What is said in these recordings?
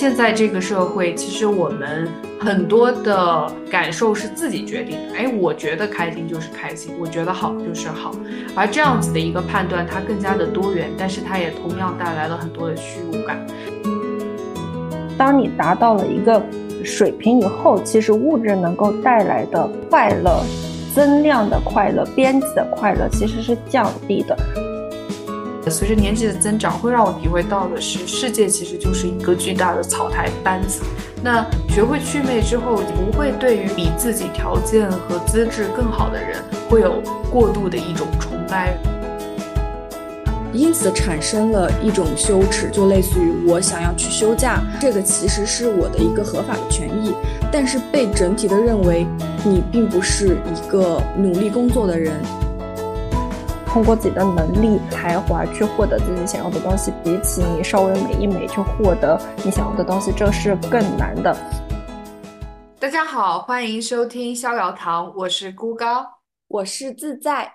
现在这个社会，其实我们很多的感受是自己决定的。哎，我觉得开心就是开心，我觉得好就是好。而这样子的一个判断，它更加的多元，但是它也同样带来了很多的虚无感。当你达到了一个水平以后，其实物质能够带来的快乐、增量的快乐、边际的快乐，其实是降低的。随着年纪的增长，会让我体会到的是，世界其实就是一个巨大的草台班子。那学会祛魅之后，不会对于比自己条件和资质更好的人，会有过度的一种崇拜，因此产生了一种羞耻，就类似于我想要去休假，这个其实是我的一个合法的权益，但是被整体的认为你并不是一个努力工作的人。通过自己的能力、才华去获得自己想要的东西，比起你稍微美一美去获得你想要的东西，这是更难的。大家好，欢迎收听逍遥堂，我是孤高，我是自在，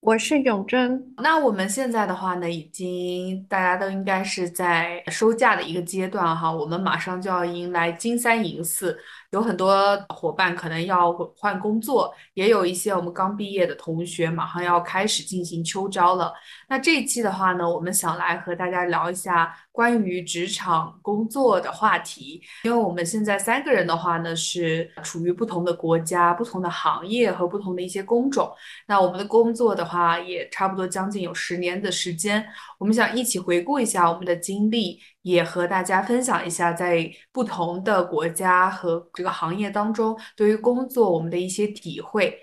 我是永贞。那我们现在的话呢，已经大家都应该是在收假的一个阶段哈，我们马上就要迎来金三银四。有很多伙伴可能要换工作，也有一些我们刚毕业的同学马上要开始进行秋招了。那这一期的话呢，我们想来和大家聊一下关于职场工作的话题。因为我们现在三个人的话呢，是处于不同的国家、不同的行业和不同的一些工种。那我们的工作的话，也差不多将近有十年的时间。我们想一起回顾一下我们的经历。也和大家分享一下，在不同的国家和这个行业当中，对于工作我们的一些体会。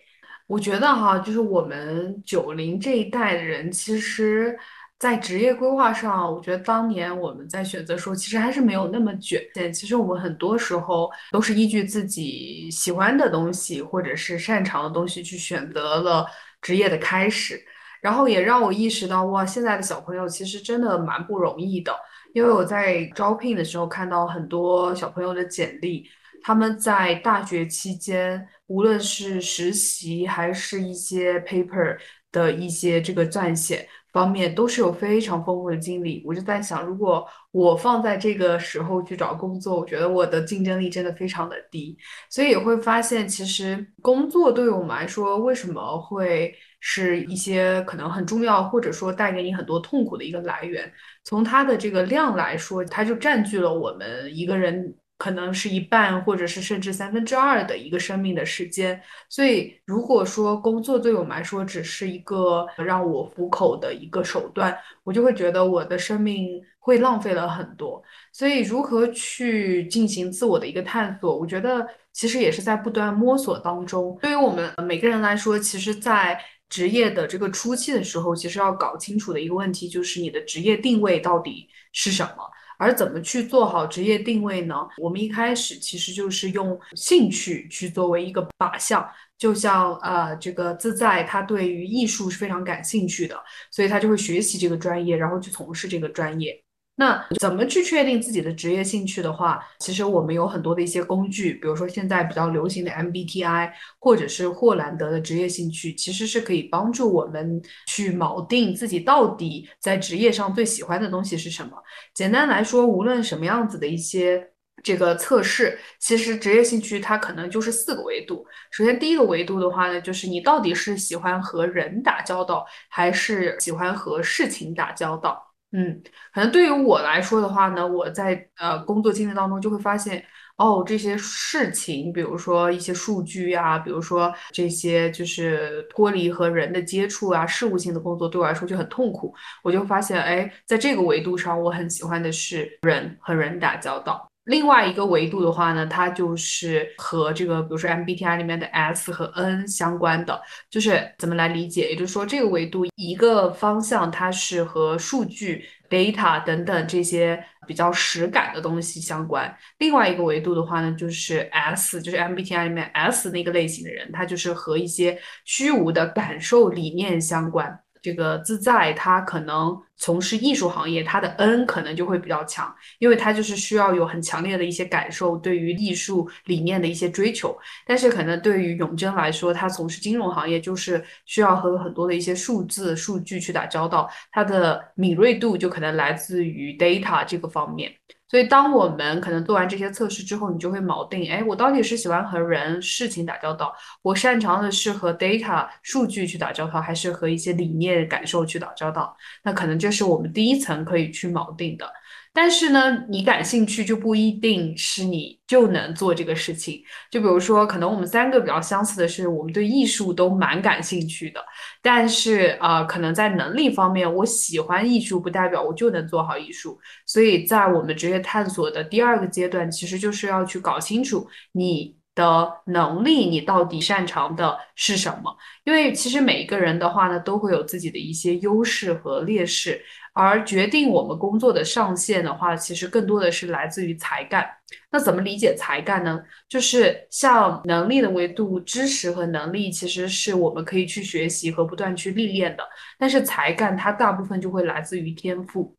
我觉得哈，就是我们九零这一代的人，其实，在职业规划上，我觉得当年我们在选择时候，其实还是没有那么卷。其实我们很多时候都是依据自己喜欢的东西或者是擅长的东西去选择了职业的开始，然后也让我意识到，哇，现在的小朋友其实真的蛮不容易的。因为我在招聘的时候看到很多小朋友的简历，他们在大学期间，无论是实习还是一些 paper 的一些这个撰写方面，都是有非常丰富的经历。我就在想，如果我放在这个时候去找工作，我觉得我的竞争力真的非常的低。所以也会发现，其实工作对于我们来说，为什么会是一些可能很重要，或者说带给你很多痛苦的一个来源？从它的这个量来说，它就占据了我们一个人可能是一半，或者是甚至三分之二的一个生命的时间。所以，如果说工作对我们来说只是一个让我糊口的一个手段，我就会觉得我的生命会浪费了很多。所以，如何去进行自我的一个探索，我觉得其实也是在不断摸索当中。对于我们每个人来说，其实，在职业的这个初期的时候，其实要搞清楚的一个问题就是你的职业定位到底是什么，而怎么去做好职业定位呢？我们一开始其实就是用兴趣去作为一个靶向，就像呃这个自在他对于艺术是非常感兴趣的，所以他就会学习这个专业，然后去从事这个专业。那怎么去确定自己的职业兴趣的话，其实我们有很多的一些工具，比如说现在比较流行的 MBTI，或者是霍兰德的职业兴趣，其实是可以帮助我们去锚定自己到底在职业上最喜欢的东西是什么。简单来说，无论什么样子的一些这个测试，其实职业兴趣它可能就是四个维度。首先第一个维度的话呢，就是你到底是喜欢和人打交道，还是喜欢和事情打交道。嗯，可能对于我来说的话呢，我在呃工作经历当中就会发现，哦，这些事情，比如说一些数据呀，比如说这些就是脱离和人的接触啊，事务性的工作对我来说就很痛苦。我就发现，哎，在这个维度上，我很喜欢的是人和人打交道。另外一个维度的话呢，它就是和这个，比如说 MBTI 里面的 S 和 N 相关的，就是怎么来理解？也就是说，这个维度一个方向它是和数据、data 等等这些比较实感的东西相关；另外一个维度的话呢，就是 S，就是 MBTI 里面 S 那个类型的人，他就是和一些虚无的感受、理念相关。这个自在，他可能从事艺术行业，他的 N 可能就会比较强，因为他就是需要有很强烈的一些感受，对于艺术理念的一些追求。但是可能对于永贞来说，他从事金融行业，就是需要和很多的一些数字、数据去打交道，他的敏锐度就可能来自于 data 这个方面。所以当我们可能做完这些测试之后，你就会锚定，哎，我到底是喜欢和人、事情打交道，我擅长的是和 data 数据去打交道，还是和一些理念、感受去打交道？那可能这是我们第一层可以去锚定的。但是呢，你感兴趣就不一定是你就能做这个事情。就比如说，可能我们三个比较相似的是，我们对艺术都蛮感兴趣的。但是啊，可能在能力方面，我喜欢艺术不代表我就能做好艺术。所以在我们职业探索的第二个阶段，其实就是要去搞清楚你的能力，你到底擅长的是什么。因为其实每一个人的话呢，都会有自己的一些优势和劣势。而决定我们工作的上限的话，其实更多的是来自于才干。那怎么理解才干呢？就是像能力的维度，知识和能力其实是我们可以去学习和不断去历练的。但是才干它大部分就会来自于天赋，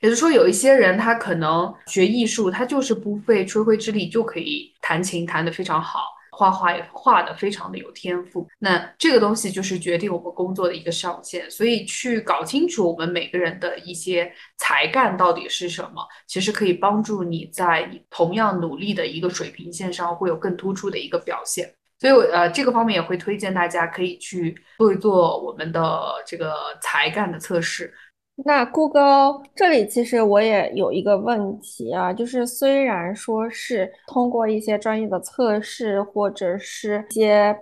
也就是说，有一些人他可能学艺术，他就是不费吹灰之力就可以弹琴弹得非常好。画画也画的非常的有天赋，那这个东西就是决定我们工作的一个上限。所以去搞清楚我们每个人的一些才干到底是什么，其实可以帮助你在同样努力的一个水平线上会有更突出的一个表现。所以，我呃，这个方面也会推荐大家可以去做一做我们的这个才干的测试。那顾哥，这里其实我也有一个问题啊，就是虽然说是通过一些专业的测试或者是一些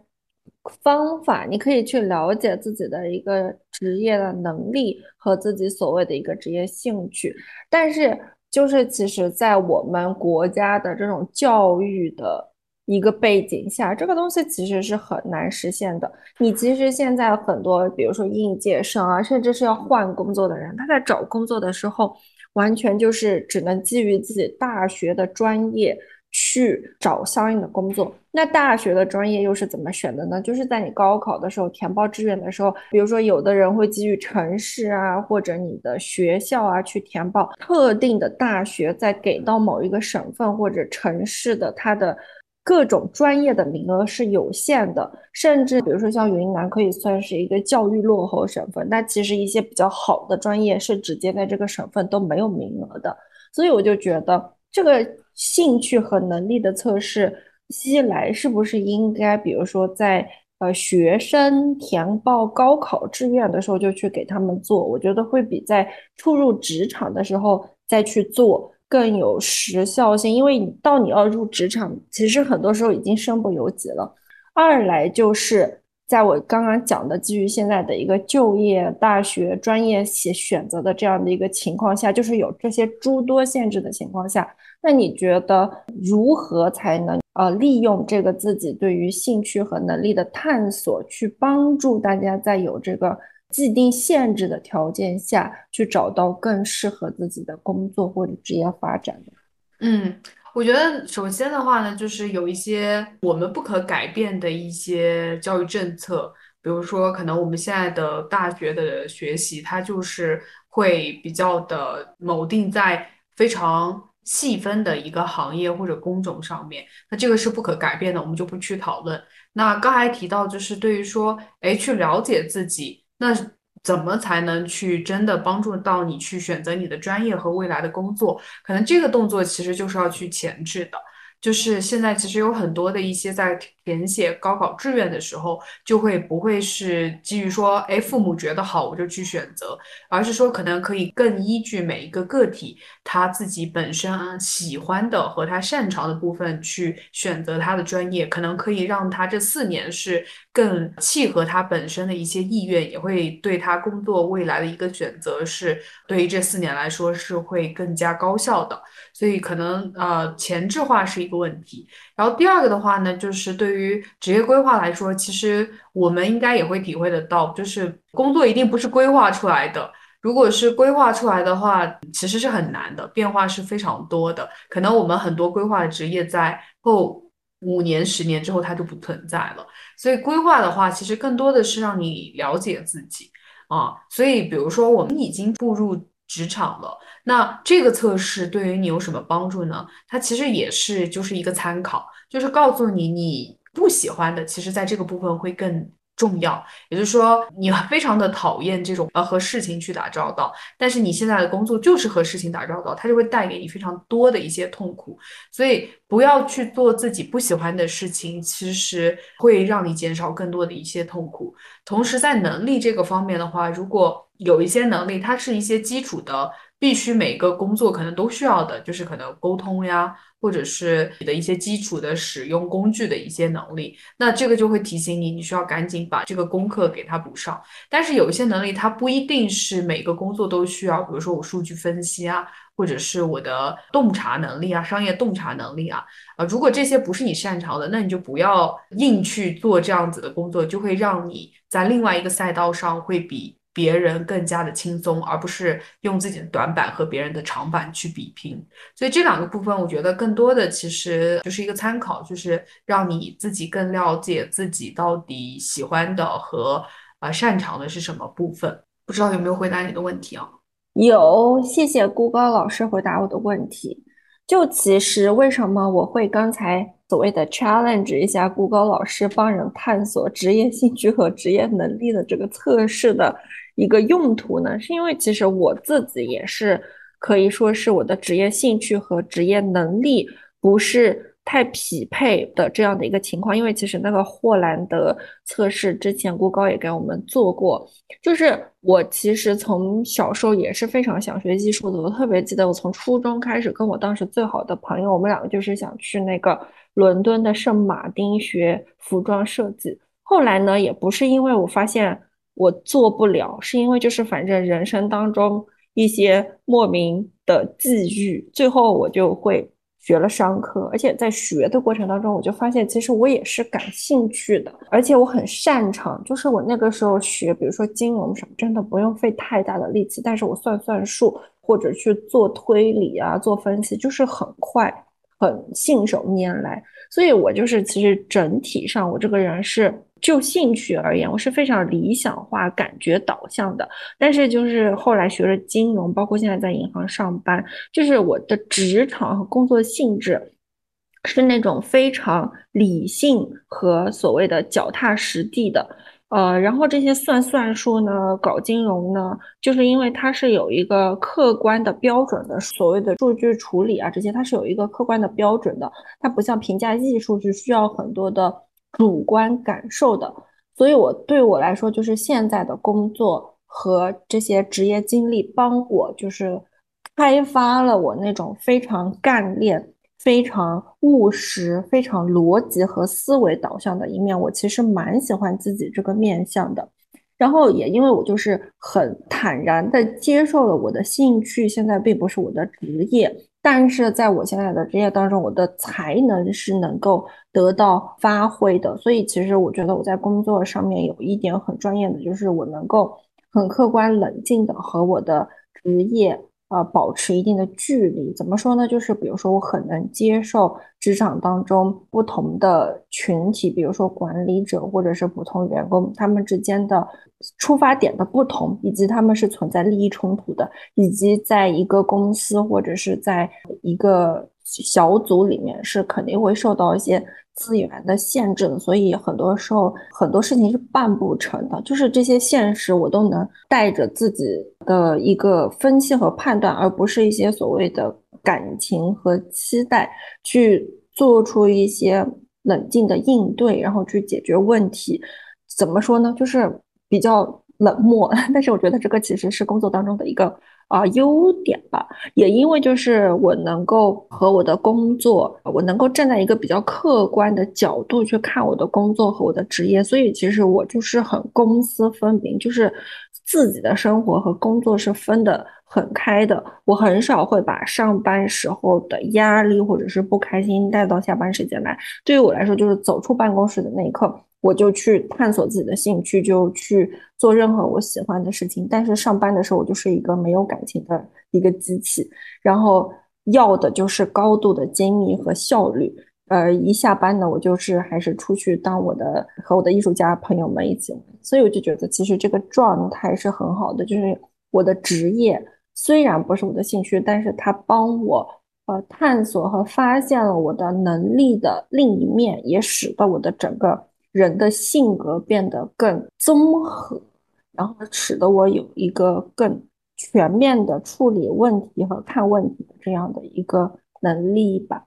方法，你可以去了解自己的一个职业的能力和自己所谓的一个职业兴趣，但是就是其实在我们国家的这种教育的。一个背景下，这个东西其实是很难实现的。你其实现在很多，比如说应届生啊，甚至是要换工作的人，他在找工作的时候，完全就是只能基于自己大学的专业去找相应的工作。那大学的专业又是怎么选的呢？就是在你高考的时候填报志愿的时候，比如说有的人会基于城市啊，或者你的学校啊去填报特定的大学，再给到某一个省份或者城市的它的。各种专业的名额是有限的，甚至比如说像云南可以算是一个教育落后省份，那其实一些比较好的专业是直接在这个省份都没有名额的。所以我就觉得这个兴趣和能力的测试，一来是不是应该，比如说在呃学生填报高考志愿的时候就去给他们做，我觉得会比在初入职场的时候再去做。更有时效性，因为你到你要入职场，其实很多时候已经身不由己了。二来就是在我刚刚讲的基于现在的一个就业、大学专业选选择的这样的一个情况下，就是有这些诸多限制的情况下，那你觉得如何才能呃利用这个自己对于兴趣和能力的探索，去帮助大家在有这个？既定限制的条件下去找到更适合自己的工作或者职业发展的。嗯，我觉得首先的话呢，就是有一些我们不可改变的一些教育政策，比如说可能我们现在的大学的学习，它就是会比较的锚定在非常细分的一个行业或者工种上面，那这个是不可改变的，我们就不去讨论。那刚才提到就是对于说，哎，去了解自己。那怎么才能去真的帮助到你去选择你的专业和未来的工作？可能这个动作其实就是要去前置的。就是现在其实有很多的一些在填写高考志愿的时候，就会不会是基于说，哎，父母觉得好我就去选择，而是说可能可以更依据每一个个体他自己本身喜欢的和他擅长的部分去选择他的专业，可能可以让他这四年是更契合他本身的一些意愿，也会对他工作未来的一个选择是对于这四年来说是会更加高效的。所以可能呃前置化是一个问题，然后第二个的话呢，就是对于职业规划来说，其实我们应该也会体会得到，就是工作一定不是规划出来的，如果是规划出来的话，其实是很难的，变化是非常多的，可能我们很多规划的职业在后五年、十年之后它就不存在了。所以规划的话，其实更多的是让你了解自己啊。所以比如说我们已经步入职场了。那这个测试对于你有什么帮助呢？它其实也是就是一个参考，就是告诉你你不喜欢的，其实在这个部分会更重要。也就是说，你非常的讨厌这种呃和事情去打交道，但是你现在的工作就是和事情打交道，它就会带给你非常多的一些痛苦。所以不要去做自己不喜欢的事情，其实会让你减少更多的一些痛苦。同时，在能力这个方面的话，如果有一些能力，它是一些基础的。必须每个工作可能都需要的，就是可能沟通呀，或者是你的一些基础的使用工具的一些能力。那这个就会提醒你，你需要赶紧把这个功课给它补上。但是有一些能力，它不一定是每个工作都需要，比如说我数据分析啊，或者是我的洞察能力啊，商业洞察能力啊，啊，如果这些不是你擅长的，那你就不要硬去做这样子的工作，就会让你在另外一个赛道上会比。别人更加的轻松，而不是用自己的短板和别人的长板去比拼。所以这两个部分，我觉得更多的其实就是一个参考，就是让你自己更了解自己到底喜欢的和呃擅长的是什么部分。不知道有没有回答你的问题啊？有，谢谢孤高老师回答我的问题。就其实为什么我会刚才所谓的 challenge 一下孤高老师帮人探索职业兴趣和职业能力的这个测试的？一个用途呢，是因为其实我自己也是可以说是我的职业兴趣和职业能力不是太匹配的这样的一个情况。因为其实那个霍兰德测试之前，郭高也给我们做过。就是我其实从小时候也是非常想学艺术的。我特别记得，我从初中开始，跟我当时最好的朋友，我们两个就是想去那个伦敦的圣马丁学服装设计。后来呢，也不是因为我发现。我做不了，是因为就是反正人生当中一些莫名的际遇，最后我就会学了商科，而且在学的过程当中，我就发现其实我也是感兴趣的，而且我很擅长。就是我那个时候学，比如说金融什么，真的不用费太大的力气，但是我算算数或者去做推理啊，做分析，就是很快，很信手拈来。所以我就是其实整体上我这个人是。就兴趣而言，我是非常理想化、感觉导向的。但是就是后来学了金融，包括现在在银行上班，就是我的职场和工作性质是那种非常理性和所谓的脚踏实地的。呃，然后这些算算术呢，搞金融呢，就是因为它是有一个客观的标准的，所谓的数据处理啊这些，它是有一个客观的标准的。它不像评价艺术是需要很多的。主观感受的，所以我对我来说，就是现在的工作和这些职业经历，帮我就是开发了我那种非常干练、非常务实、非常逻辑和思维导向的一面。我其实蛮喜欢自己这个面相的，然后也因为我就是很坦然的接受了我的兴趣，现在并不是我的职业。但是在我现在的职业当中，我的才能是能够得到发挥的，所以其实我觉得我在工作上面有一点很专业的，就是我能够很客观冷静的和我的职业。呃，保持一定的距离，怎么说呢？就是比如说，我很能接受职场当中不同的群体，比如说管理者或者是普通员工，他们之间的出发点的不同，以及他们是存在利益冲突的，以及在一个公司或者是在一个小组里面，是肯定会受到一些。资源的限制，所以很多时候很多事情是办不成的。就是这些现实，我都能带着自己的一个分析和判断，而不是一些所谓的感情和期待，去做出一些冷静的应对，然后去解决问题。怎么说呢？就是比较冷漠。但是我觉得这个其实是工作当中的一个。啊，优点吧，也因为就是我能够和我的工作，我能够站在一个比较客观的角度去看我的工作和我的职业，所以其实我就是很公私分明，就是自己的生活和工作是分得很开的。我很少会把上班时候的压力或者是不开心带到下班时间来。对于我来说，就是走出办公室的那一刻。我就去探索自己的兴趣，就去做任何我喜欢的事情。但是上班的时候，我就是一个没有感情的一个机器，然后要的就是高度的精密和效率。呃，一下班呢，我就是还是出去当我的和我的艺术家朋友们一起玩。所以我就觉得，其实这个状态是很好的。就是我的职业虽然不是我的兴趣，但是它帮我呃探索和发现了我的能力的另一面，也使得我的整个。人的性格变得更综合，然后使得我有一个更全面的处理问题和看问题的这样的一个能力吧。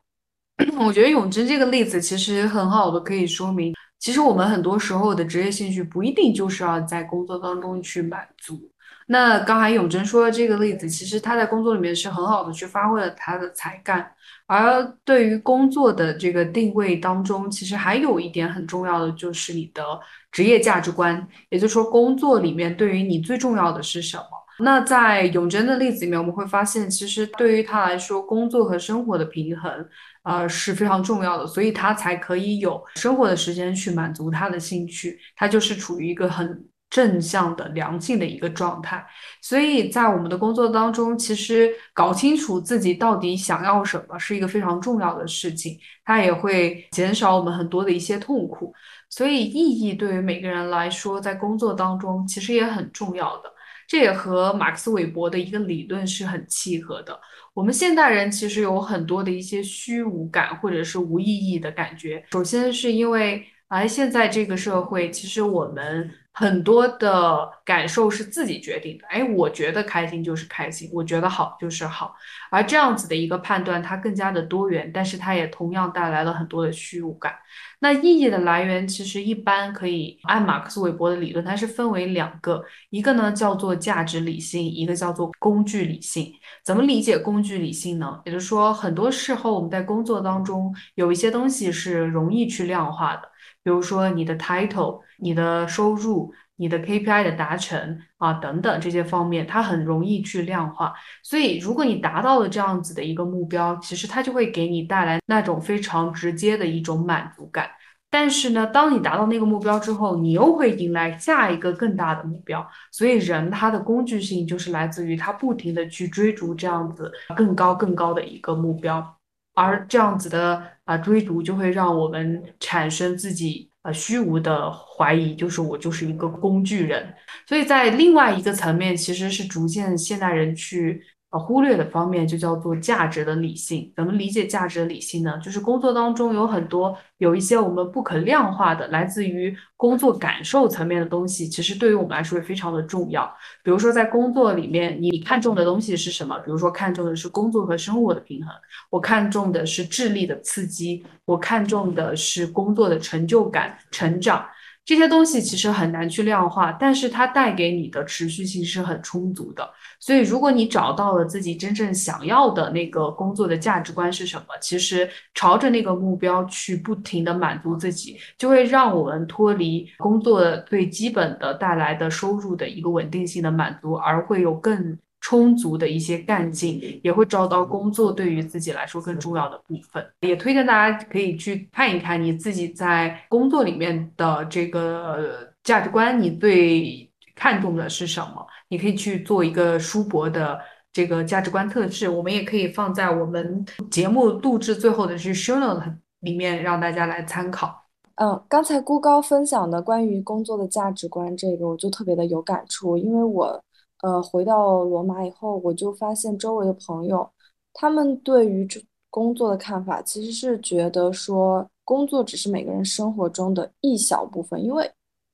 我觉得永贞这个例子其实很好的可以说明，其实我们很多时候的职业兴趣不一定就是要在工作当中去满足。那刚才永贞说的这个例子，其实他在工作里面是很好的去发挥了他的才干，而对于工作的这个定位当中，其实还有一点很重要的就是你的职业价值观，也就是说工作里面对于你最重要的是什么。那在永贞的例子里面，我们会发现，其实对于他来说，工作和生活的平衡，呃是非常重要的，所以他才可以有生活的时间去满足他的兴趣，他就是处于一个很正向的良性的一个状态。所以在我们的工作当中，其实搞清楚自己到底想要什么，是一个非常重要的事情，它也会减少我们很多的一些痛苦。所以意义对于每个人来说，在工作当中其实也很重要的。这也和马克思韦伯的一个理论是很契合的。我们现代人其实有很多的一些虚无感或者是无意义的感觉。首先是因为，哎，现在这个社会其实我们。很多的感受是自己决定的，哎，我觉得开心就是开心，我觉得好就是好，而这样子的一个判断，它更加的多元，但是它也同样带来了很多的虚无感。那意义的来源其实一般可以按马克思韦伯的理论，它是分为两个，一个呢叫做价值理性，一个叫做工具理性。怎么理解工具理性呢？也就是说，很多时候我们在工作当中有一些东西是容易去量化的。比如说你的 title、你的收入、你的 KPI 的达成啊等等这些方面，它很容易去量化。所以，如果你达到了这样子的一个目标，其实它就会给你带来那种非常直接的一种满足感。但是呢，当你达到那个目标之后，你又会迎来下一个更大的目标。所以，人他的工具性就是来自于他不停的去追逐这样子更高更高的一个目标。而这样子的啊追逐，就会让我们产生自己呃虚无的怀疑，就是我就是一个工具人。所以在另外一个层面，其实是逐渐现代人去。呃，忽略的方面就叫做价值的理性。怎么理解价值的理性呢？就是工作当中有很多有一些我们不可量化的，来自于工作感受层面的东西，其实对于我们来说也非常的重要。比如说在工作里面，你看重的东西是什么？比如说看重的是工作和生活的平衡，我看重的是智力的刺激，我看重的是工作的成就感、成长。这些东西其实很难去量化，但是它带给你的持续性是很充足的。所以，如果你找到了自己真正想要的那个工作的价值观是什么，其实朝着那个目标去不停的满足自己，就会让我们脱离工作最基本的带来的收入的一个稳定性的满足，而会有更。充足的一些干劲，也会找到工作对于自己来说更重要的部分。也推荐大家可以去看一看你自己在工作里面的这个价值观，你最看重的是什么？你可以去做一个书博的这个价值观测试，我们也可以放在我们节目录制最后的是 show note 里面让大家来参考。嗯，刚才孤高分享的关于工作的价值观，这个我就特别的有感触，因为我。呃，回到罗马以后，我就发现周围的朋友，他们对于这工作的看法，其实是觉得说工作只是每个人生活中的一小部分，因为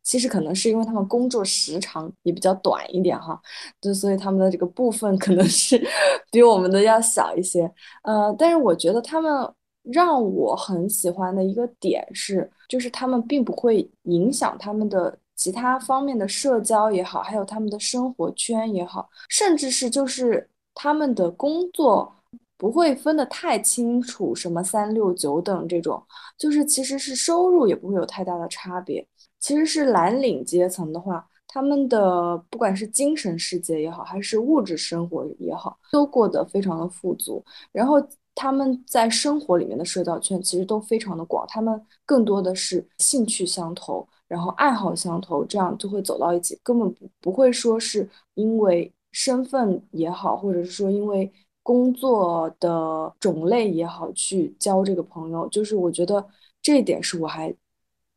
其实可能是因为他们工作时长也比较短一点哈，就所以他们的这个部分可能是 比我们的要小一些。呃，但是我觉得他们让我很喜欢的一个点是，就是他们并不会影响他们的。其他方面的社交也好，还有他们的生活圈也好，甚至是就是他们的工作不会分得太清楚，什么三六九等这种，就是其实是收入也不会有太大的差别。其实是蓝领阶层的话，他们的不管是精神世界也好，还是物质生活也好，都过得非常的富足。然后他们在生活里面的社交圈其实都非常的广，他们更多的是兴趣相投。然后爱好相投，这样就会走到一起，根本不不会说是因为身份也好，或者是说因为工作的种类也好去交这个朋友。就是我觉得这一点是我还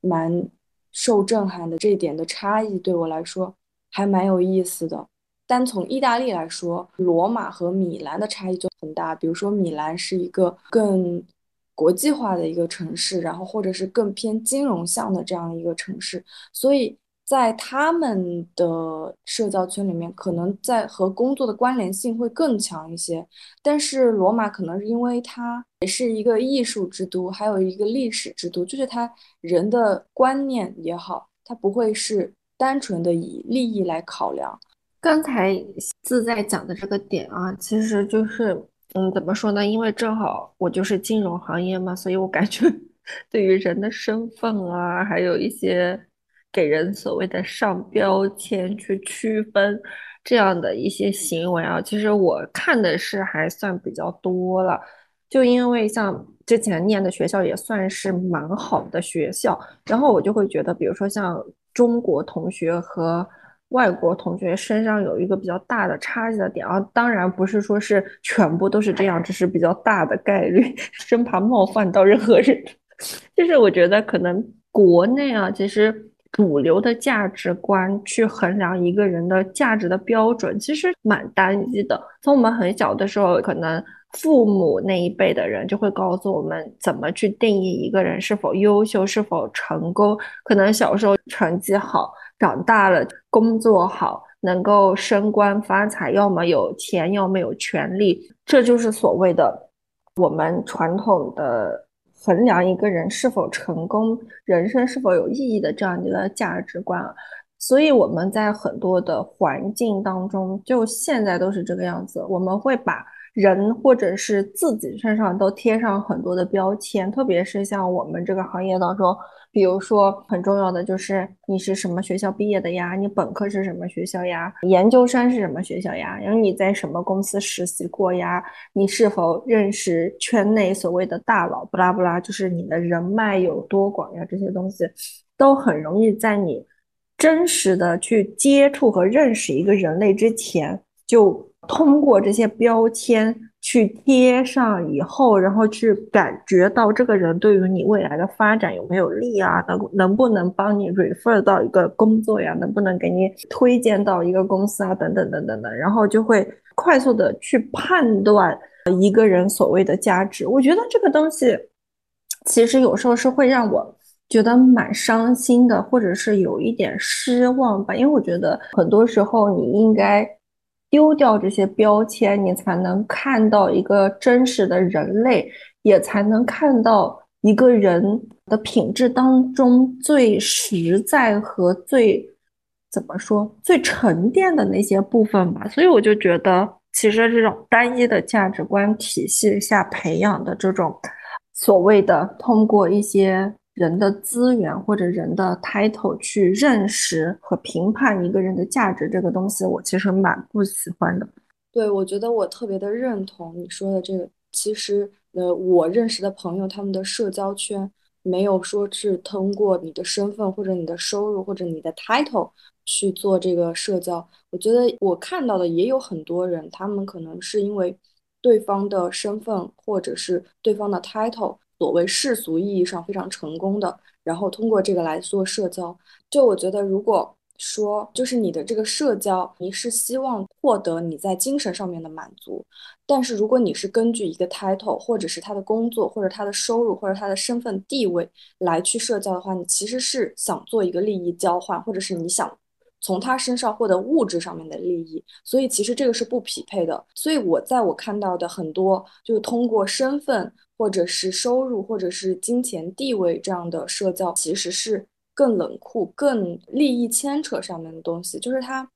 蛮受震撼的，这一点的差异对我来说还蛮有意思的。单从意大利来说，罗马和米兰的差异就很大。比如说米兰是一个更。国际化的一个城市，然后或者是更偏金融向的这样一个城市，所以在他们的社交圈里面，可能在和工作的关联性会更强一些。但是罗马可能是因为它也是一个艺术之都，还有一个历史之都，就是它人的观念也好，它不会是单纯的以利益来考量。刚才自在讲的这个点啊，其实就是。嗯，怎么说呢？因为正好我就是金融行业嘛，所以我感觉 对于人的身份啊，还有一些给人所谓的上标签去区分这样的一些行为啊，其实我看的是还算比较多了。就因为像之前念的学校也算是蛮好的学校，然后我就会觉得，比如说像中国同学和。外国同学身上有一个比较大的差异的点啊，当然不是说是全部都是这样，只是比较大的概率，生怕冒犯到任何人。就是我觉得可能国内啊，其实主流的价值观去衡量一个人的价值的标准，其实蛮单一的。从我们很小的时候，可能父母那一辈的人就会告诉我们怎么去定义一个人是否优秀、是否成功。可能小时候成绩好。长大了，工作好，能够升官发财，要么有钱，要么有权利，这就是所谓的我们传统的衡量一个人是否成功、人生是否有意义的这样一个价值观。所以我们在很多的环境当中，就现在都是这个样子，我们会把人或者是自己身上都贴上很多的标签，特别是像我们这个行业当中。比如说，很重要的就是你是什么学校毕业的呀？你本科是什么学校呀？研究生是什么学校呀？然后你在什么公司实习过呀？你是否认识圈内所谓的大佬？不拉不拉，就是你的人脉有多广呀？这些东西都很容易在你真实的去接触和认识一个人类之前，就通过这些标签。去贴上以后，然后去感觉到这个人对于你未来的发展有没有利啊？能能不能帮你 refer 到一个工作呀？能不能给你推荐到一个公司啊？等等等等的，然后就会快速的去判断一个人所谓的价值。我觉得这个东西其实有时候是会让我觉得蛮伤心的，或者是有一点失望吧。因为我觉得很多时候你应该。丢掉这些标签，你才能看到一个真实的人类，也才能看到一个人的品质当中最实在和最怎么说最沉淀的那些部分吧。所以我就觉得，其实这种单一的价值观体系下培养的这种所谓的通过一些。人的资源或者人的 title 去认识和评判一个人的价值，这个东西我其实蛮不喜欢的。对，我觉得我特别的认同你说的这个。其实，呃，我认识的朋友，他们的社交圈没有说是通过你的身份或者你的收入或者你的 title 去做这个社交。我觉得我看到的也有很多人，他们可能是因为对方的身份或者是对方的 title。所谓世俗意义上非常成功的，然后通过这个来做社交。就我觉得，如果说就是你的这个社交，你是希望获得你在精神上面的满足，但是如果你是根据一个 title，或者是他的工作，或者他的收入，或者他的身份地位来去社交的话，你其实是想做一个利益交换，或者是你想。从他身上获得物质上面的利益，所以其实这个是不匹配的。所以我在我看到的很多，就是通过身份或者是收入或者是金钱地位这样的社交，其实是更冷酷、更利益牵扯上面的东西，就是它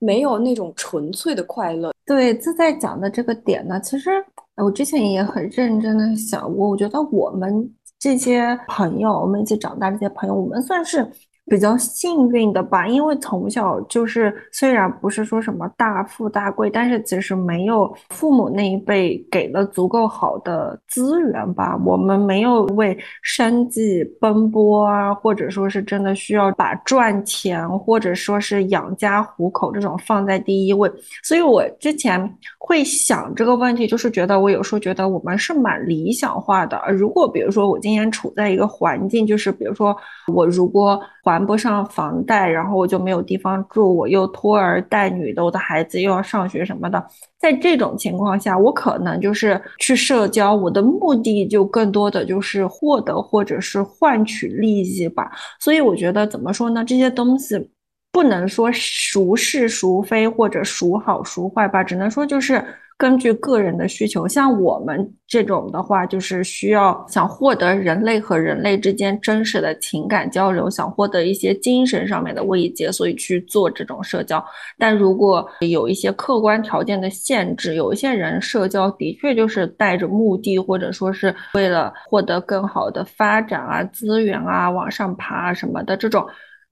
没有那种纯粹的快乐。对，自在讲的这个点呢，其实我之前也很认真的想过，我觉得我们这些朋友，我们一起长大这些朋友，我们算是。比较幸运的吧，因为从小就是虽然不是说什么大富大贵，但是其实没有父母那一辈给了足够好的资源吧。我们没有为生计奔波啊，或者说是真的需要把赚钱或者说是养家糊口这种放在第一位。所以我之前会想这个问题，就是觉得我有时候觉得我们是蛮理想化的。如果比如说我今天处在一个环境，就是比如说我如果环还不上房贷，然后我就没有地方住，我又拖儿带女的，我的孩子又要上学什么的。在这种情况下，我可能就是去社交，我的目的就更多的就是获得或者是换取利益吧。所以我觉得怎么说呢？这些东西不能说孰是孰非或者孰好孰坏吧，只能说就是。根据个人的需求，像我们这种的话，就是需要想获得人类和人类之间真实的情感交流，想获得一些精神上面的慰藉，所以去做这种社交。但如果有一些客观条件的限制，有一些人社交的确就是带着目的，或者说是为了获得更好的发展啊、资源啊、往上爬啊什么的这种，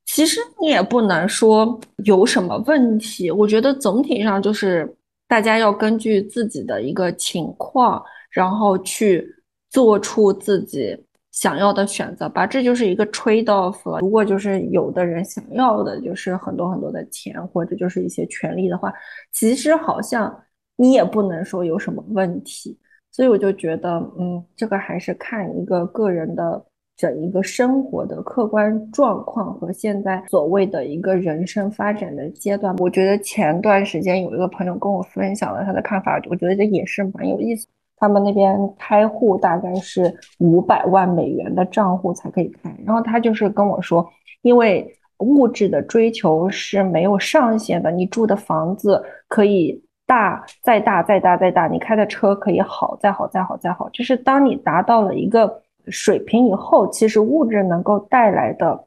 其实你也不能说有什么问题。我觉得总体上就是。大家要根据自己的一个情况，然后去做出自己想要的选择吧。这就是一个 trade off。如果就是有的人想要的就是很多很多的钱，或者就是一些权利的话，其实好像你也不能说有什么问题。所以我就觉得，嗯，这个还是看一个个人的。整一个生活的客观状况和现在所谓的一个人生发展的阶段，我觉得前段时间有一个朋友跟我分享了他的看法，我觉得这也是蛮有意思。他们那边开户大概是五百万美元的账户才可以开，然后他就是跟我说，因为物质的追求是没有上限的，你住的房子可以大再大再大再大，你开的车可以好再好再好再好，就是当你达到了一个。水平以后，其实物质能够带来的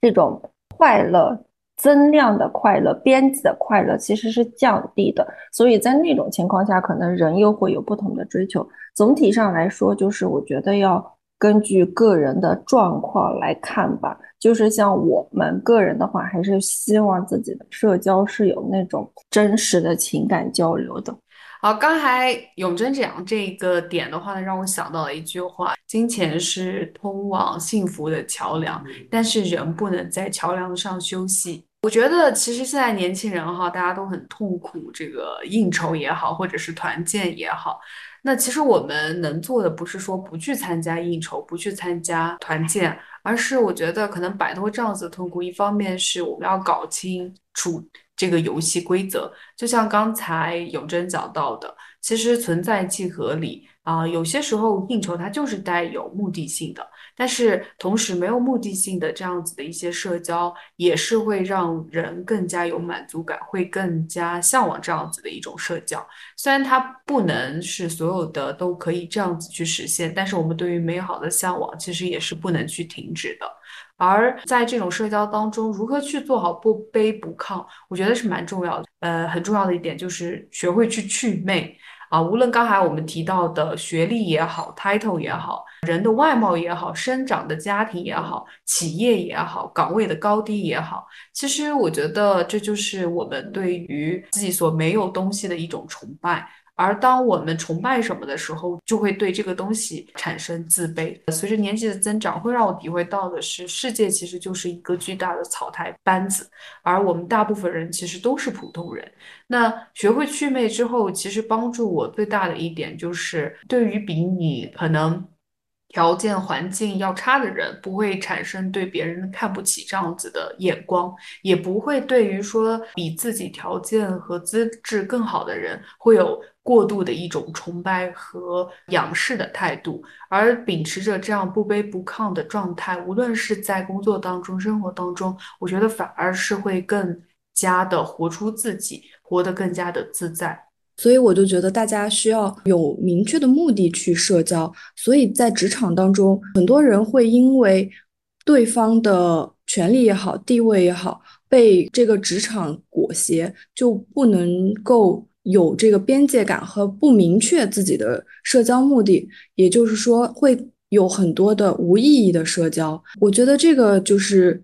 这种快乐、增量的快乐、边际的快乐，其实是降低的。所以在那种情况下，可能人又会有不同的追求。总体上来说，就是我觉得要根据个人的状况来看吧。就是像我们个人的话，还是希望自己的社交是有那种真实的情感交流的。好，刚才永贞讲这个点的话呢，让我想到了一句话：金钱是通往幸福的桥梁，但是人不能在桥梁上休息。我觉得其实现在年轻人哈，大家都很痛苦，这个应酬也好，或者是团建也好。那其实我们能做的不是说不去参加应酬，不去参加团建，而是我觉得可能摆脱这样子的痛苦。一方面是我们要搞清楚。这个游戏规则，就像刚才永贞讲到的，其实存在即合理啊。有些时候应酬它就是带有目的性的，但是同时没有目的性的这样子的一些社交，也是会让人更加有满足感，会更加向往这样子的一种社交。虽然它不能是所有的都可以这样子去实现，但是我们对于美好的向往，其实也是不能去停止的。而在这种社交当中，如何去做好不卑不亢，我觉得是蛮重要的。呃，很重要的一点就是学会去祛魅啊。无论刚才我们提到的学历也好，title 也好，人的外貌也好，生长的家庭也好，企业也好，岗位的高低也好，其实我觉得这就是我们对于自己所没有东西的一种崇拜。而当我们崇拜什么的时候，就会对这个东西产生自卑。随着年纪的增长，会让我体会到的是，世界其实就是一个巨大的草台班子，而我们大部分人其实都是普通人。那学会祛魅之后，其实帮助我最大的一点就是，对于比你可能。条件环境要差的人，不会产生对别人看不起这样子的眼光，也不会对于说比自己条件和资质更好的人，会有过度的一种崇拜和仰视的态度。而秉持着这样不卑不亢的状态，无论是在工作当中、生活当中，我觉得反而是会更加的活出自己，活得更加的自在。所以我就觉得大家需要有明确的目的去社交。所以在职场当中，很多人会因为对方的权利也好、地位也好，被这个职场裹挟，就不能够有这个边界感和不明确自己的社交目的。也就是说，会有很多的无意义的社交。我觉得这个就是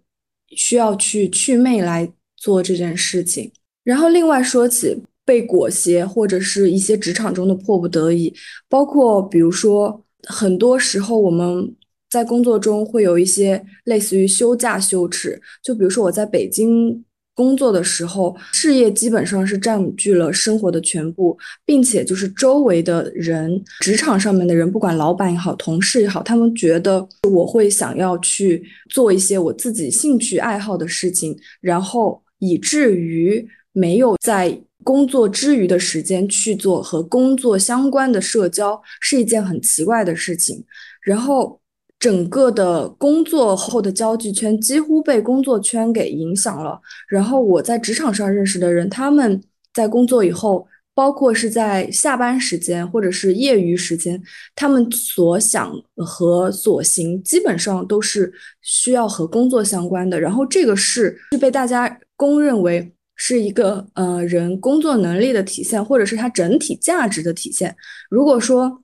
需要去祛魅来做这件事情。然后另外说起。被裹挟，或者是一些职场中的迫不得已，包括比如说，很多时候我们在工作中会有一些类似于休假羞耻。就比如说我在北京工作的时候，事业基本上是占据了生活的全部，并且就是周围的人，职场上面的人，不管老板也好，同事也好，他们觉得我会想要去做一些我自己兴趣爱好的事情，然后以至于没有在工作之余的时间去做和工作相关的社交，是一件很奇怪的事情。然后。整个的工作后的交际圈几乎被工作圈给影响了。然后我在职场上认识的人，他们在工作以后，包括是在下班时间或者是业余时间，他们所想和所行基本上都是需要和工作相关的。然后这个是是被大家公认为是一个呃人工作能力的体现，或者是他整体价值的体现。如果说，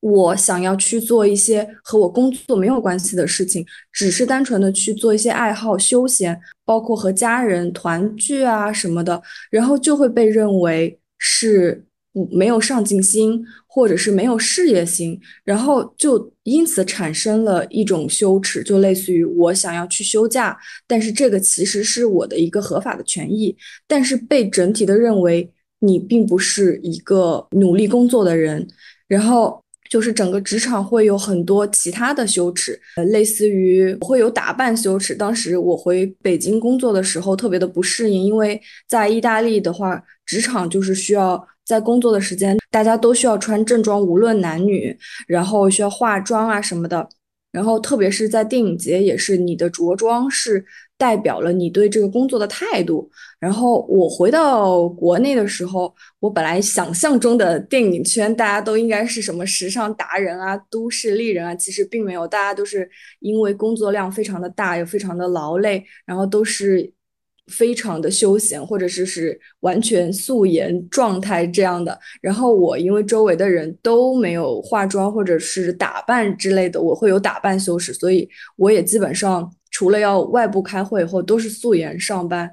我想要去做一些和我工作没有关系的事情，只是单纯的去做一些爱好、休闲，包括和家人团聚啊什么的，然后就会被认为是没有上进心，或者是没有事业心，然后就因此产生了一种羞耻，就类似于我想要去休假，但是这个其实是我的一个合法的权益，但是被整体的认为你并不是一个努力工作的人，然后。就是整个职场会有很多其他的羞耻，呃，类似于会有打扮羞耻。当时我回北京工作的时候，特别的不适应，因为在意大利的话，职场就是需要在工作的时间，大家都需要穿正装，无论男女，然后需要化妆啊什么的。然后特别是在电影节，也是你的着装是。代表了你对这个工作的态度。然后我回到国内的时候，我本来想象中的电影圈大家都应该是什么时尚达人啊、都市丽人啊，其实并没有，大家都是因为工作量非常的大，也非常的劳累，然后都是非常的休闲，或者是是完全素颜状态这样的。然后我因为周围的人都没有化妆或者是打扮之类的，我会有打扮羞耻，所以我也基本上。除了要外部开会以后都是素颜上班，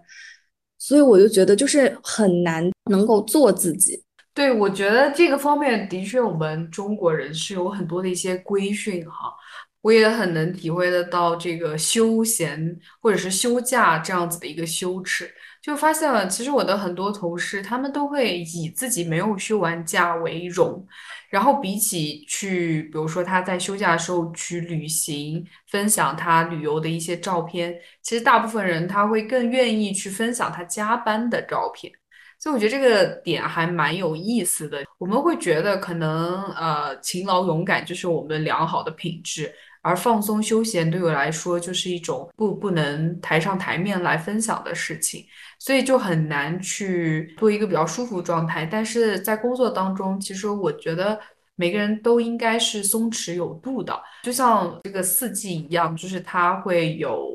所以我就觉得就是很难能够做自己。对，我觉得这个方面的确，我们中国人是有很多的一些规训哈，我也很能体会得到这个休闲或者是休假这样子的一个羞耻。就发现了，其实我的很多同事他们都会以自己没有休完假为荣。然后比起去，比如说他在休假的时候去旅行，分享他旅游的一些照片，其实大部分人他会更愿意去分享他加班的照片。所以我觉得这个点还蛮有意思的。我们会觉得可能呃勤劳勇敢就是我们良好的品质，而放松休闲对我来说就是一种不不能抬上台面来分享的事情。所以就很难去做一个比较舒服状态，但是在工作当中，其实我觉得每个人都应该是松弛有度的，就像这个四季一样，就是它会有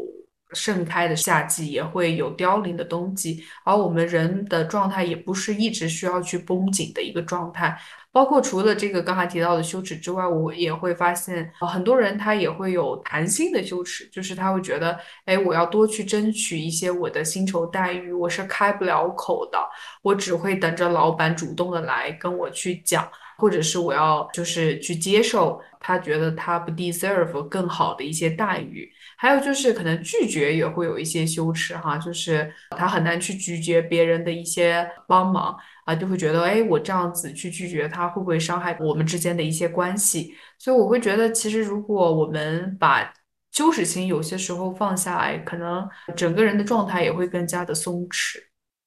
盛开的夏季，也会有凋零的冬季，而我们人的状态也不是一直需要去绷紧的一个状态。包括除了这个刚才提到的羞耻之外，我也会发现，很多人他也会有弹性的羞耻，就是他会觉得，哎，我要多去争取一些我的薪酬待遇，我是开不了口的，我只会等着老板主动的来跟我去讲，或者是我要就是去接受他觉得他不 deserve 更好的一些待遇，还有就是可能拒绝也会有一些羞耻哈，就是他很难去拒绝别人的一些帮忙。啊，就会觉得，哎，我这样子去拒绝他，会不会伤害我们之间的一些关系？所以我会觉得，其实如果我们把羞耻心有些时候放下来，可能整个人的状态也会更加的松弛。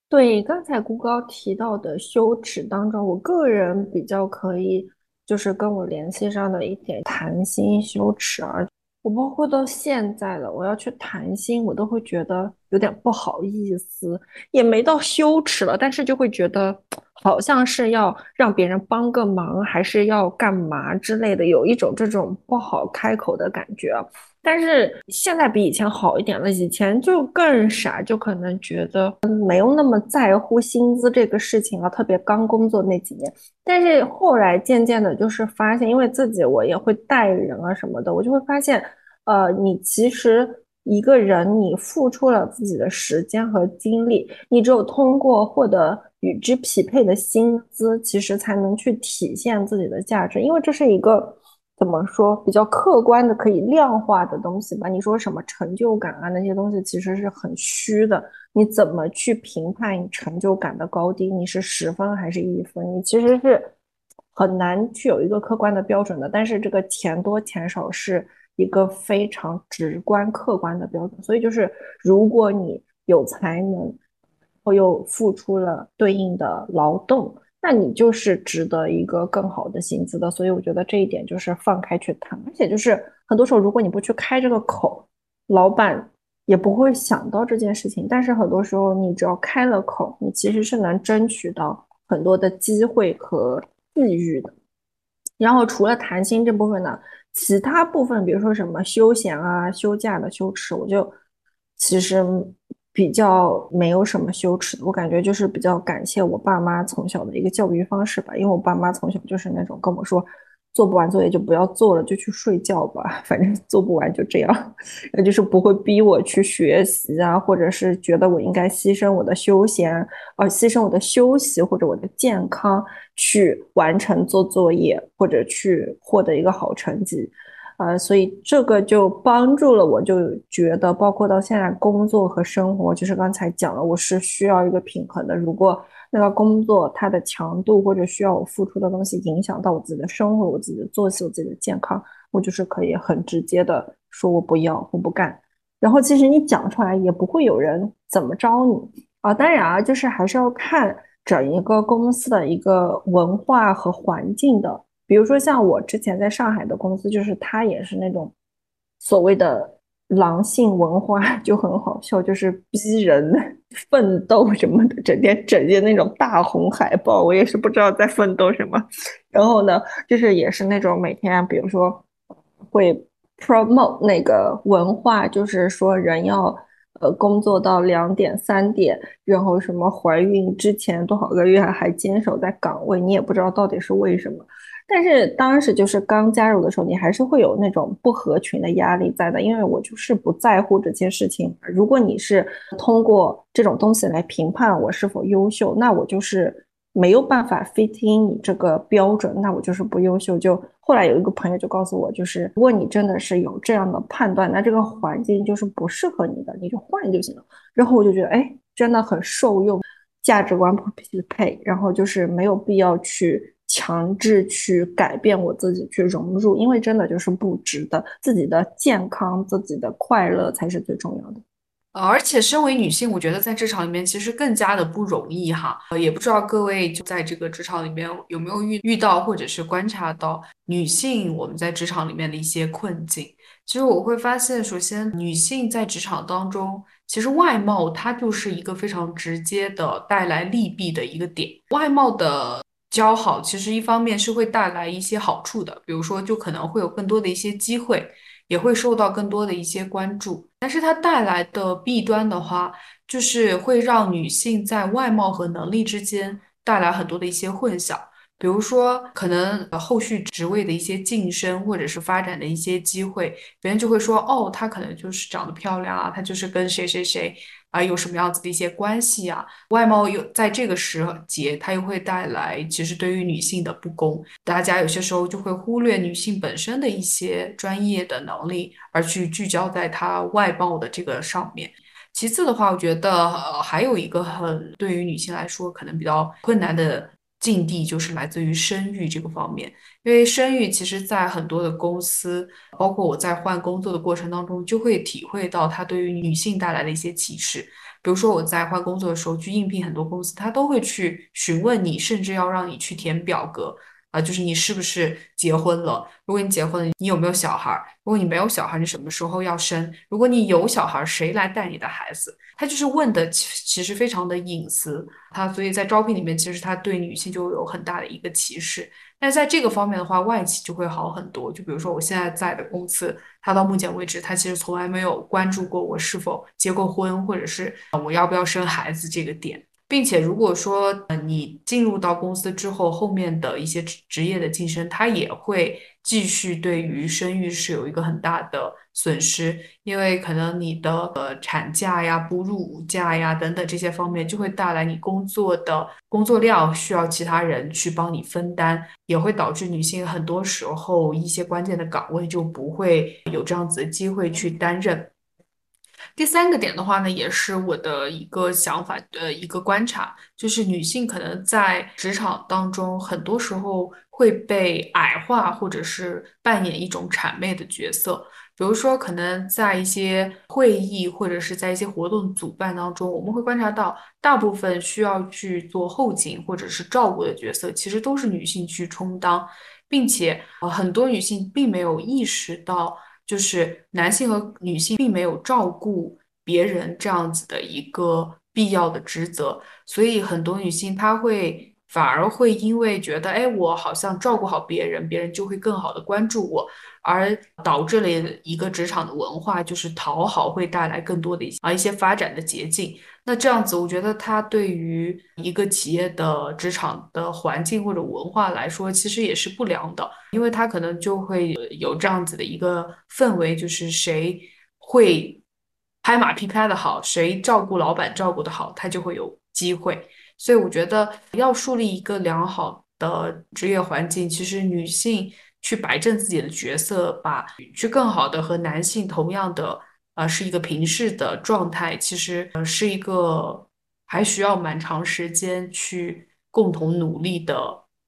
对，刚才顾高提到的羞耻当中，我个人比较可以就是跟我联系上的一点谈心羞耻啊。我包括到现在了，我要去谈心，我都会觉得有点不好意思，也没到羞耻了，但是就会觉得好像是要让别人帮个忙，还是要干嘛之类的，有一种这种不好开口的感觉。但是现在比以前好一点了，以前就更傻，就可能觉得没有那么在乎薪资这个事情了。特别刚工作那几年，但是后来渐渐的，就是发现，因为自己我也会带人啊什么的，我就会发现，呃，你其实一个人，你付出了自己的时间和精力，你只有通过获得与之匹配的薪资，其实才能去体现自己的价值，因为这是一个。怎么说比较客观的可以量化的东西吧？你说什么成就感啊那些东西其实是很虚的。你怎么去评判你成就感的高低？你是十分还是一分？你其实是很难去有一个客观的标准的。但是这个钱多钱少是一个非常直观客观的标准。所以就是如果你有才能，后又付出了对应的劳动。那你就是值得一个更好的薪资的，所以我觉得这一点就是放开去谈，而且就是很多时候如果你不去开这个口，老板也不会想到这件事情。但是很多时候你只要开了口，你其实是能争取到很多的机会和机遇的。然后除了谈薪这部分呢，其他部分比如说什么休闲啊、休假的羞耻，我就其实。比较没有什么羞耻的，我感觉就是比较感谢我爸妈从小的一个教育方式吧。因为我爸妈从小就是那种跟我说，做不完作业就不要做了，就去睡觉吧，反正做不完就这样。那 就是不会逼我去学习啊，或者是觉得我应该牺牲我的休闲，呃，牺牲我的休息或者我的健康去完成做作业或者去获得一个好成绩。呃，所以这个就帮助了我，就觉得包括到现在工作和生活，就是刚才讲了，我是需要一个平衡的。如果那个工作它的强度或者需要我付出的东西影响到我自己的生活、我自己的作息、我自己的健康，我就是可以很直接的说我不要，我不干。然后其实你讲出来也不会有人怎么着你啊。当然啊，就是还是要看整一个公司的一个文化和环境的。比如说像我之前在上海的公司，就是它也是那种所谓的狼性文化，就很好笑，就是逼人奋斗什么的，整天整些那种大红海报，我也是不知道在奋斗什么。然后呢，就是也是那种每天，比如说会 promote 那个文化，就是说人要呃工作到两点三点，然后什么怀孕之前多少个月还坚守在岗位，你也不知道到底是为什么。但是当时就是刚加入的时候，你还是会有那种不合群的压力在的，因为我就是不在乎这件事情。如果你是通过这种东西来评判我是否优秀，那我就是没有办法 fit in 你这个标准，那我就是不优秀。就后来有一个朋友就告诉我，就是如果你真的是有这样的判断，那这个环境就是不适合你的，你就换就行了。然后我就觉得，哎，真的很受用，价值观不匹配，然后就是没有必要去。强制去改变我自己，去融入，因为真的就是不值得。自己的健康、自己的快乐才是最重要的。而且，身为女性，我觉得在职场里面其实更加的不容易哈。也不知道各位就在这个职场里面有没有遇遇到，或者是观察到女性我们在职场里面的一些困境。其实我会发现，首先女性在职场当中，其实外貌它就是一个非常直接的带来利弊的一个点。外貌的。交好其实一方面是会带来一些好处的，比如说就可能会有更多的一些机会，也会受到更多的一些关注。但是它带来的弊端的话，就是会让女性在外貌和能力之间带来很多的一些混淆。比如说，可能后续职位的一些晋升或者是发展的一些机会，别人就会说，哦，她可能就是长得漂亮啊，她就是跟谁谁谁啊有什么样子的一些关系啊，外貌又在这个时节，它又会带来其实对于女性的不公，大家有些时候就会忽略女性本身的一些专业的能力，而去聚焦在她外貌的这个上面。其次的话，我觉得呃还有一个很对于女性来说可能比较困难的。禁地就是来自于生育这个方面，因为生育其实，在很多的公司，包括我在换工作的过程当中，就会体会到它对于女性带来的一些歧视。比如说我在换工作的时候去应聘很多公司，他都会去询问你，甚至要让你去填表格。啊，就是你是不是结婚了？如果你结婚了，你有没有小孩？如果你没有小孩，你什么时候要生？如果你有小孩，谁来带你的孩子？他就是问的，其其实非常的隐私。他所以在招聘里面，其实他对女性就有很大的一个歧视。但在这个方面的话，外企就会好很多。就比如说我现在在的公司，他到目前为止，他其实从来没有关注过我是否结过婚，或者是我要不要生孩子这个点。并且如果说呃你进入到公司之后，后面的一些职职业的晋升，它也会继续对于生育是有一个很大的损失，因为可能你的呃产假呀、哺乳假呀等等这些方面，就会带来你工作的工作量需要其他人去帮你分担，也会导致女性很多时候一些关键的岗位就不会有这样子的机会去担任。第三个点的话呢，也是我的一个想法的一个观察，就是女性可能在职场当中，很多时候会被矮化，或者是扮演一种谄媚的角色。比如说，可能在一些会议或者是在一些活动主办当中，我们会观察到，大部分需要去做后勤或者是照顾的角色，其实都是女性去充当，并且呃，很多女性并没有意识到。就是男性和女性并没有照顾别人这样子的一个必要的职责，所以很多女性她会反而会因为觉得，哎，我好像照顾好别人，别人就会更好的关注我，而导致了一个职场的文化，就是讨好会带来更多的一些啊一些发展的捷径。那这样子，我觉得它对于一个企业的职场的环境或者文化来说，其实也是不良的，因为它可能就会有这样子的一个氛围，就是谁会拍马屁拍得好，谁照顾老板照顾得好，他就会有机会。所以我觉得要树立一个良好的职业环境，其实女性去摆正自己的角色，把去更好的和男性同样的。啊，是一个平视的状态，其实呃是一个还需要蛮长时间去共同努力的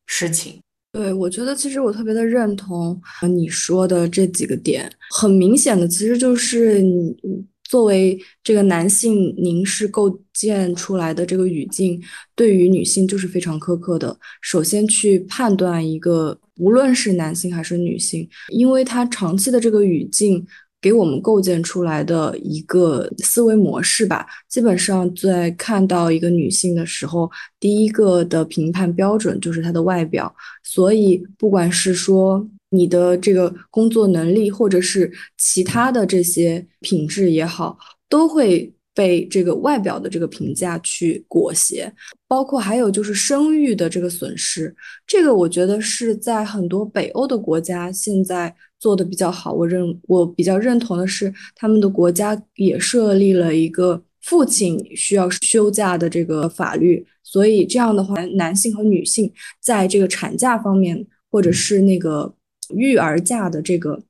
事情。对，我觉得其实我特别的认同你说的这几个点，很明显的，其实就是你作为这个男性凝视构建出来的这个语境，对于女性就是非常苛刻的。首先去判断一个，无论是男性还是女性，因为他长期的这个语境。给我们构建出来的一个思维模式吧，基本上在看到一个女性的时候，第一个的评判标准就是她的外表。所以，不管是说你的这个工作能力，或者是其他的这些品质也好，都会被这个外表的这个评价去裹挟。包括还有就是生育的这个损失，这个我觉得是在很多北欧的国家现在。做的比较好，我认我比较认同的是，他们的国家也设立了一个父亲需要休假的这个法律，所以这样的话，男性和女性在这个产假方面，或者是那个育儿假的这个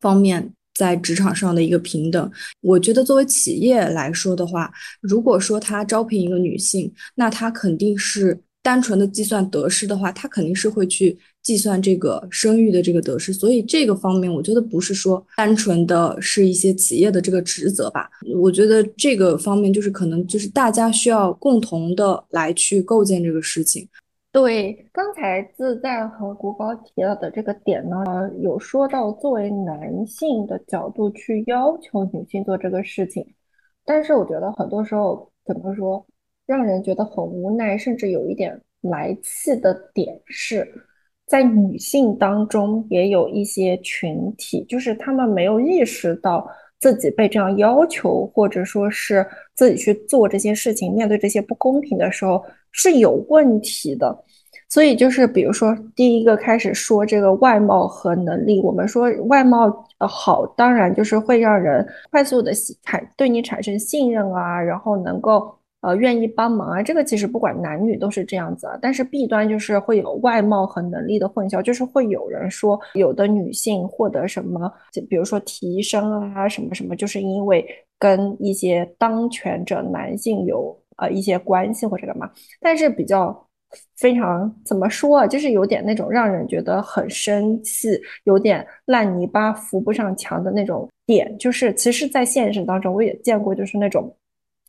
方面，在职场上的一个平等。我觉得作为企业来说的话，如果说他招聘一个女性，那他肯定是单纯的计算得失的话，他肯定是会去。计算这个生育的这个得失，所以这个方面我觉得不是说单纯的是一些企业的这个职责吧。我觉得这个方面就是可能就是大家需要共同的来去构建这个事情。对，刚才自在和国高提到的这个点呢，有说到作为男性的角度去要求女性做这个事情，但是我觉得很多时候怎么说，让人觉得很无奈，甚至有一点来气的点是。在女性当中，也有一些群体，就是她们没有意识到自己被这样要求，或者说是自己去做这些事情，面对这些不公平的时候是有问题的。所以，就是比如说，第一个开始说这个外貌和能力，我们说外貌好，当然就是会让人快速的产对你产生信任啊，然后能够。呃，愿意帮忙啊，这个其实不管男女都是这样子啊。但是弊端就是会有外貌和能力的混淆，就是会有人说有的女性获得什么，比如说提升啊，什么什么，就是因为跟一些当权者男性有呃一些关系或者干嘛。但是比较非常怎么说啊，就是有点那种让人觉得很生气，有点烂泥巴扶不上墙的那种点。就是其实，在现实当中我也见过，就是那种。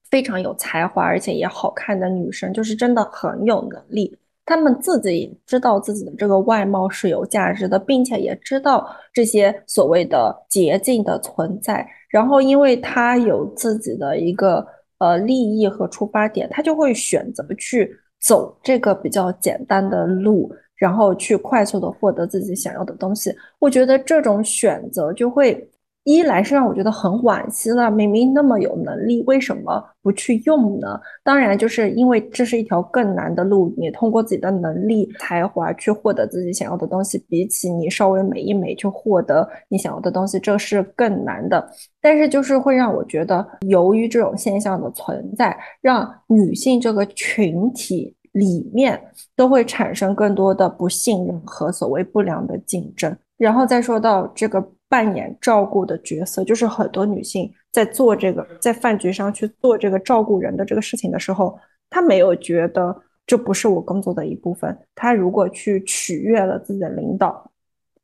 非常有才华而且也好看的女生，就是真的很有能力。她们自己知道自己的这个外貌是有价值的，并且也知道这些所谓的捷径的存在。然后，因为她有自己的一个呃利益和出发点，她就会选择去走这个比较简单的路，然后去快速的获得自己想要的东西。我觉得这种选择就会。一来是让我觉得很惋惜了，明明那么有能力，为什么不去用呢？当然，就是因为这是一条更难的路，你通过自己的能力、才华去获得自己想要的东西，比起你稍微美一美去获得你想要的东西，这是更难的。但是，就是会让我觉得，由于这种现象的存在，让女性这个群体里面都会产生更多的不信任和所谓不良的竞争。然后再说到这个。扮演照顾的角色，就是很多女性在做这个，在饭局上去做这个照顾人的这个事情的时候，她没有觉得这不是我工作的一部分。她如果去取悦了自己的领导，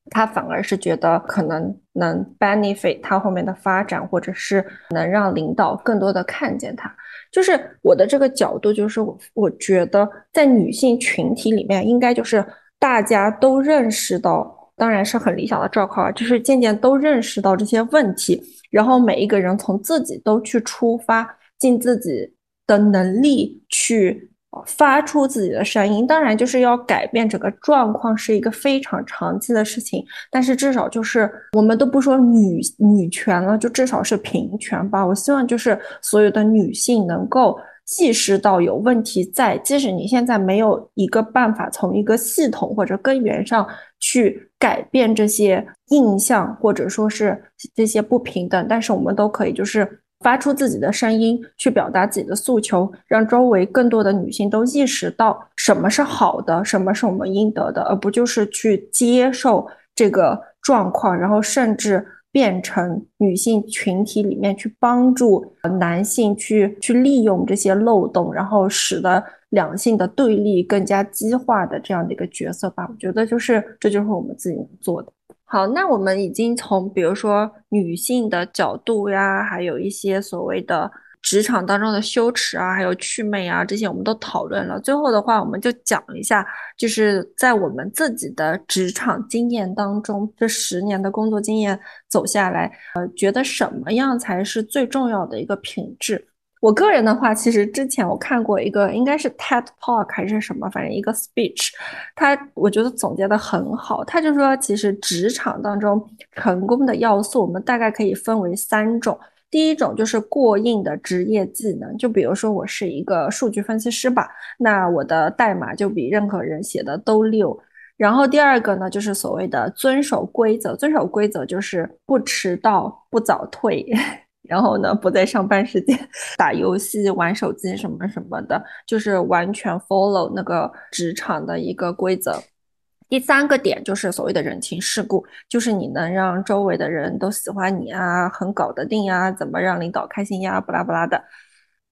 她反而是觉得可能能 benefit 她后面的发展，或者是能让领导更多的看见她。就是我的这个角度，就是我我觉得在女性群体里面，应该就是大家都认识到。当然是很理想的状况，就是渐渐都认识到这些问题，然后每一个人从自己都去出发，尽自己的能力去发出自己的声音。当然，就是要改变整个状况是一个非常长期的事情，但是至少就是我们都不说女女权了，就至少是平权吧。我希望就是所有的女性能够。意识到有问题在，即使你现在没有一个办法从一个系统或者根源上去改变这些印象，或者说是这些不平等，但是我们都可以就是发出自己的声音，去表达自己的诉求，让周围更多的女性都意识到什么是好的，什么是我们应得的，而不就是去接受这个状况，然后甚至。变成女性群体里面去帮助男性去去利用这些漏洞，然后使得两性的对立更加激化的这样的一个角色吧。我觉得就是这就是我们自己能做的。好，那我们已经从比如说女性的角度呀，还有一些所谓的。职场当中的羞耻啊，还有祛魅啊，这些我们都讨论了。最后的话，我们就讲一下，就是在我们自己的职场经验当中，这十年的工作经验走下来，呃，觉得什么样才是最重要的一个品质？我个人的话，其实之前我看过一个，应该是 TED Talk 还是什么，反正一个 speech，他我觉得总结的很好。他就说，其实职场当中成功的要素，我们大概可以分为三种。第一种就是过硬的职业技能，就比如说我是一个数据分析师吧，那我的代码就比任何人写的都溜。然后第二个呢，就是所谓的遵守规则，遵守规则就是不迟到、不早退，然后呢不在上班时间打游戏、玩手机什么什么的，就是完全 follow 那个职场的一个规则。第三个点就是所谓的人情世故，就是你能让周围的人都喜欢你啊，很搞得定呀，怎么让领导开心呀，不拉不拉的。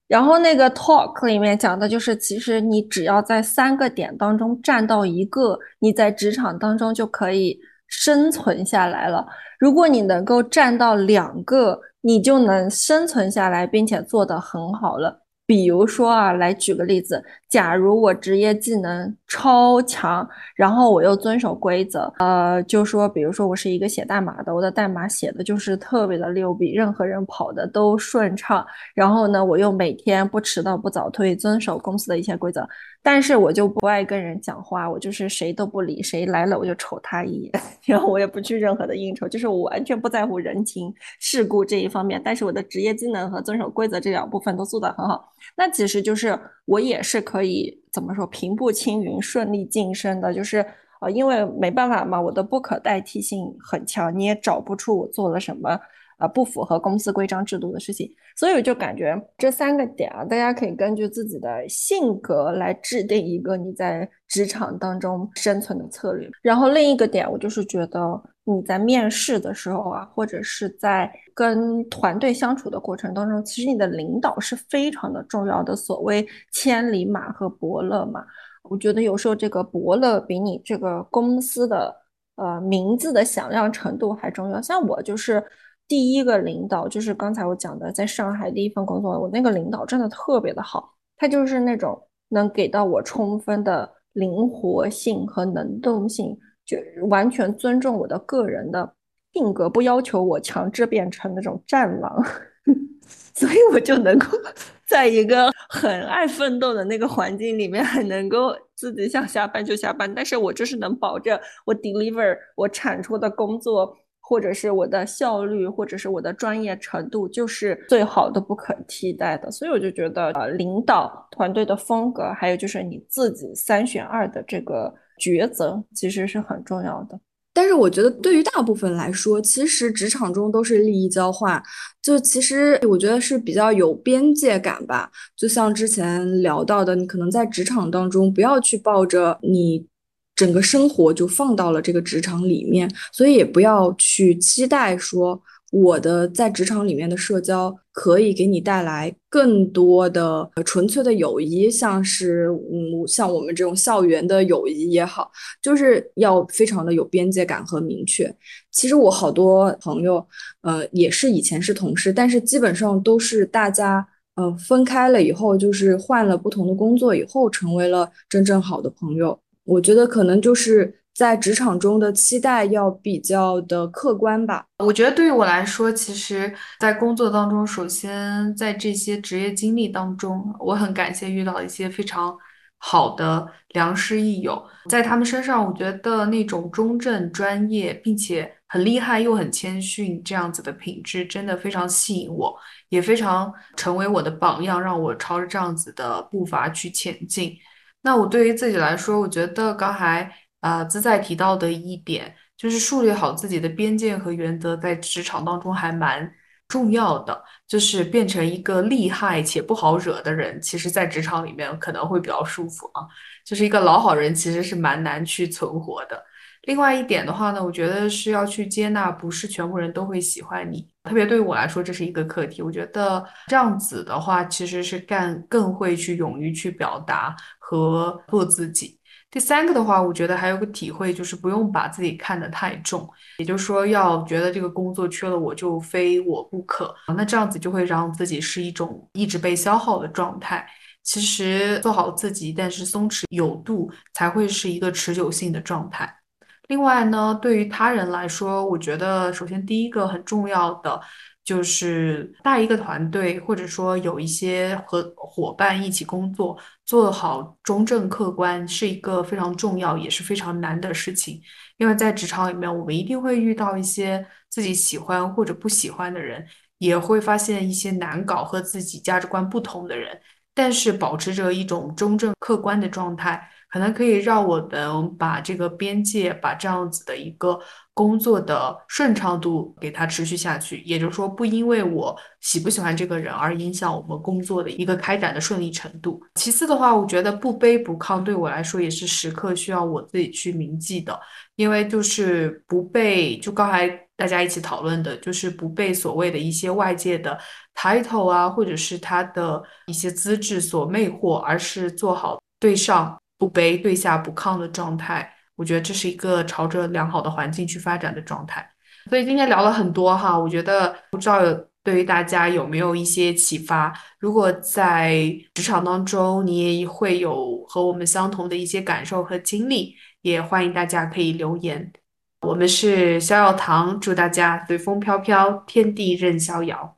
然后那个 talk 里面讲的就是，其实你只要在三个点当中占到一个，你在职场当中就可以生存下来了。如果你能够占到两个，你就能生存下来，并且做得很好了。比如说啊，来举个例子，假如我职业技能超强，然后我又遵守规则，呃，就说，比如说我是一个写代码的，我的代码写的就是特别的溜，比任何人跑的都顺畅，然后呢，我又每天不迟到不早退，遵守公司的一些规则。但是我就不爱跟人讲话，我就是谁都不理，谁来了我就瞅他一眼，然后我也不去任何的应酬，就是我完全不在乎人情世故这一方面。但是我的职业技能和遵守规则这两部分都做得很好，那其实就是我也是可以怎么说平步青云、顺利晋升的。就是呃，因为没办法嘛，我的不可代替性很强，你也找不出我做了什么。啊，不符合公司规章制度的事情，所以我就感觉这三个点啊，大家可以根据自己的性格来制定一个你在职场当中生存的策略。然后另一个点，我就是觉得你在面试的时候啊，或者是在跟团队相处的过程当中，其实你的领导是非常的重要的。所谓千里马和伯乐嘛，我觉得有时候这个伯乐比你这个公司的呃名字的响亮程度还重要。像我就是。第一个领导就是刚才我讲的，在上海第一份工作，我那个领导真的特别的好，他就是那种能给到我充分的灵活性和能动性，就完全尊重我的个人的性格，不要求我强制变成那种战狼，所以我就能够 在一个很爱奋斗的那个环境里面，很能够自己想下班就下班，但是我就是能保证我 deliver 我产出的工作。或者是我的效率，或者是我的专业程度，就是最好的、不可替代的。所以我就觉得，呃，领导团队的风格，还有就是你自己三选二的这个抉择，其实是很重要的。但是我觉得，对于大部分来说，其实职场中都是利益交换，就其实我觉得是比较有边界感吧。就像之前聊到的，你可能在职场当中，不要去抱着你整个生活就放到了这个职场里面，所以也不要去期待说。我的在职场里面的社交可以给你带来更多的纯粹的友谊，像是嗯，像我们这种校园的友谊也好，就是要非常的有边界感和明确。其实我好多朋友，呃，也是以前是同事，但是基本上都是大家呃分开了以后，就是换了不同的工作以后，成为了真正好的朋友。我觉得可能就是。在职场中的期待要比较的客观吧。我觉得对于我来说，其实，在工作当中，首先在这些职业经历当中，我很感谢遇到一些非常好的良师益友，在他们身上，我觉得那种中正、专业，并且很厉害又很谦逊这样子的品质，真的非常吸引我，也非常成为我的榜样，让我朝着这样子的步伐去前进。那我对于自己来说，我觉得刚才。啊，自在提到的一点就是树立好自己的边界和原则，在职场当中还蛮重要的。就是变成一个厉害且不好惹的人，其实，在职场里面可能会比较舒服啊。就是一个老好人，其实是蛮难去存活的。另外一点的话呢，我觉得是要去接纳，不是全部人都会喜欢你。特别对于我来说，这是一个课题。我觉得这样子的话，其实是干更会去勇于去表达和做自己。第三个的话，我觉得还有个体会，就是不用把自己看得太重，也就是说，要觉得这个工作缺了我就非我不可，那这样子就会让自己是一种一直被消耗的状态。其实做好自己，但是松弛有度，才会是一个持久性的状态。另外呢，对于他人来说，我觉得首先第一个很重要的。就是带一个团队，或者说有一些和伙伴一起工作，做好中正客观，是一个非常重要也是非常难的事情。因为在职场里面，我们一定会遇到一些自己喜欢或者不喜欢的人，也会发现一些难搞和自己价值观不同的人。但是保持着一种中正客观的状态。可能可以让我们把这个边界，把这样子的一个工作的顺畅度给它持续下去。也就是说，不因为我喜不喜欢这个人而影响我们工作的一个开展的顺利程度。其次的话，我觉得不卑不亢对我来说也是时刻需要我自己去铭记的，因为就是不被就刚才大家一起讨论的，就是不被所谓的一些外界的 title 啊，或者是他的一些资质所魅惑，而是做好对上。不卑对下不亢的状态，我觉得这是一个朝着良好的环境去发展的状态。所以今天聊了很多哈，我觉得不知道对于大家有没有一些启发。如果在职场当中你也会有和我们相同的一些感受和经历，也欢迎大家可以留言。我们是逍遥堂，祝大家随风飘飘，天地任逍遥。